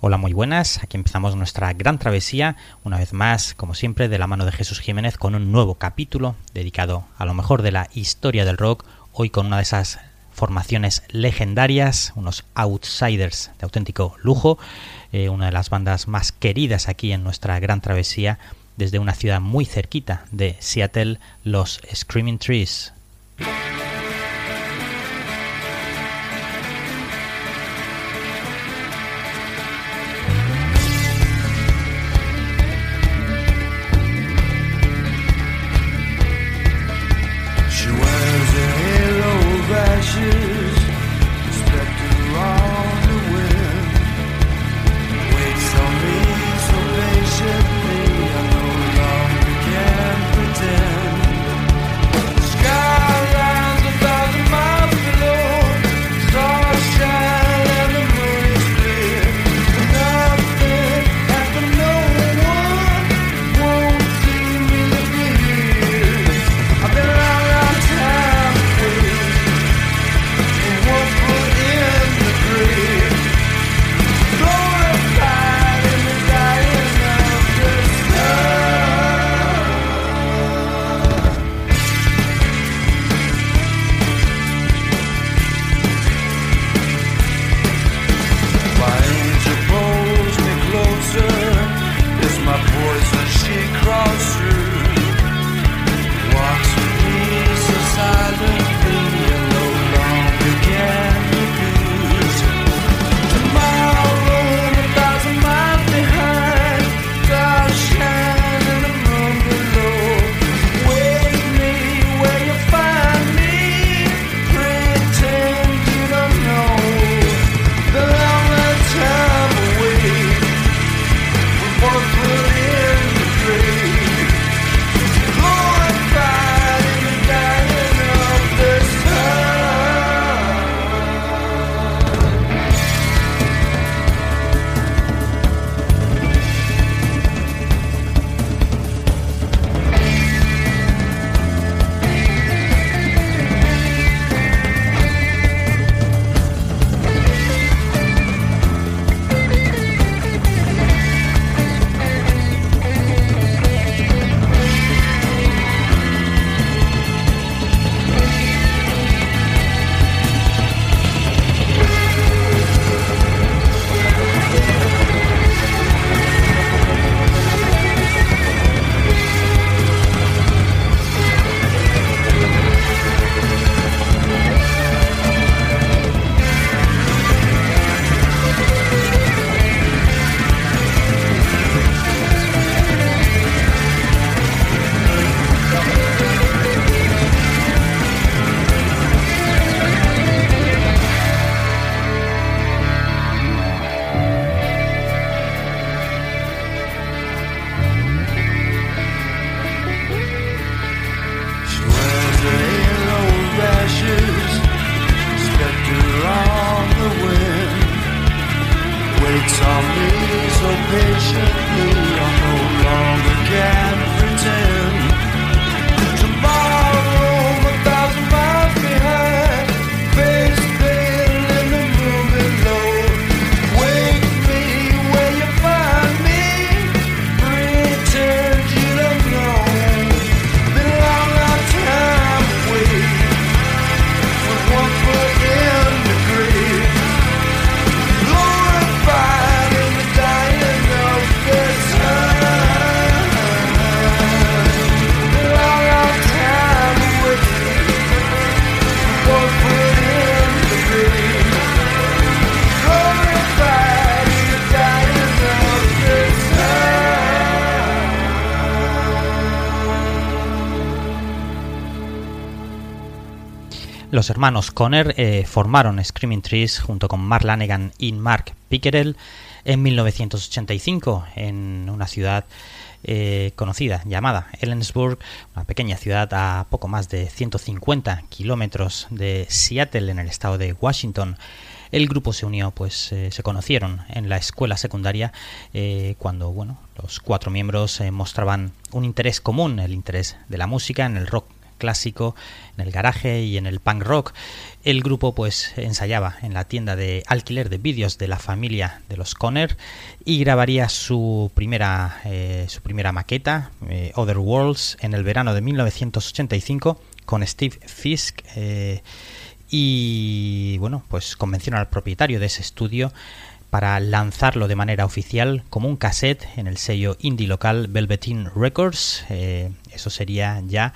Hola, muy buenas. Aquí empezamos nuestra gran travesía, una vez más, como siempre, de la mano de Jesús Jiménez, con un nuevo capítulo dedicado a lo mejor de la historia del rock, hoy con una de esas formaciones legendarias, unos outsiders de auténtico lujo, eh, una de las bandas más queridas aquí en nuestra gran travesía, desde una ciudad muy cerquita de Seattle, los Screaming Trees. Los hermanos Conner eh, formaron Screaming Trees junto con Mark Lanegan y Mark Pickerel en 1985 en una ciudad eh, conocida llamada Ellensburg, una pequeña ciudad a poco más de 150 kilómetros de Seattle en el estado de Washington. El grupo se unió, pues eh, se conocieron en la escuela secundaria cuando, bueno, los cuatro miembros mostraban un interés común, el interés de la música, en el rock clásico, en el garaje y en el punk rock. El grupo pues ensayaba en la tienda de alquiler de vídeos de la familia de los Conner y grabaría su primera, eh, su primera maqueta, eh, Other Worlds, en el verano de 1985 con Steve Fisk. Eh, y bueno, pues convencieron al propietario de ese estudio para lanzarlo de manera oficial como un cassette en el sello indie local Velveteen Records. eso sería ya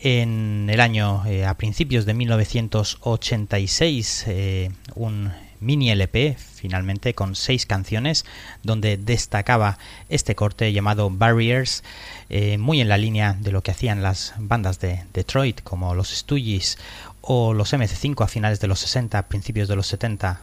en el año, eh, a principios de 1986, eh, un mini LP finalmente con seis canciones donde destacaba este corte llamado Barriers eh, muy en la línea de lo que hacían las bandas de Detroit como los Stooges o los MC5 a finales de los 60 principios de los 70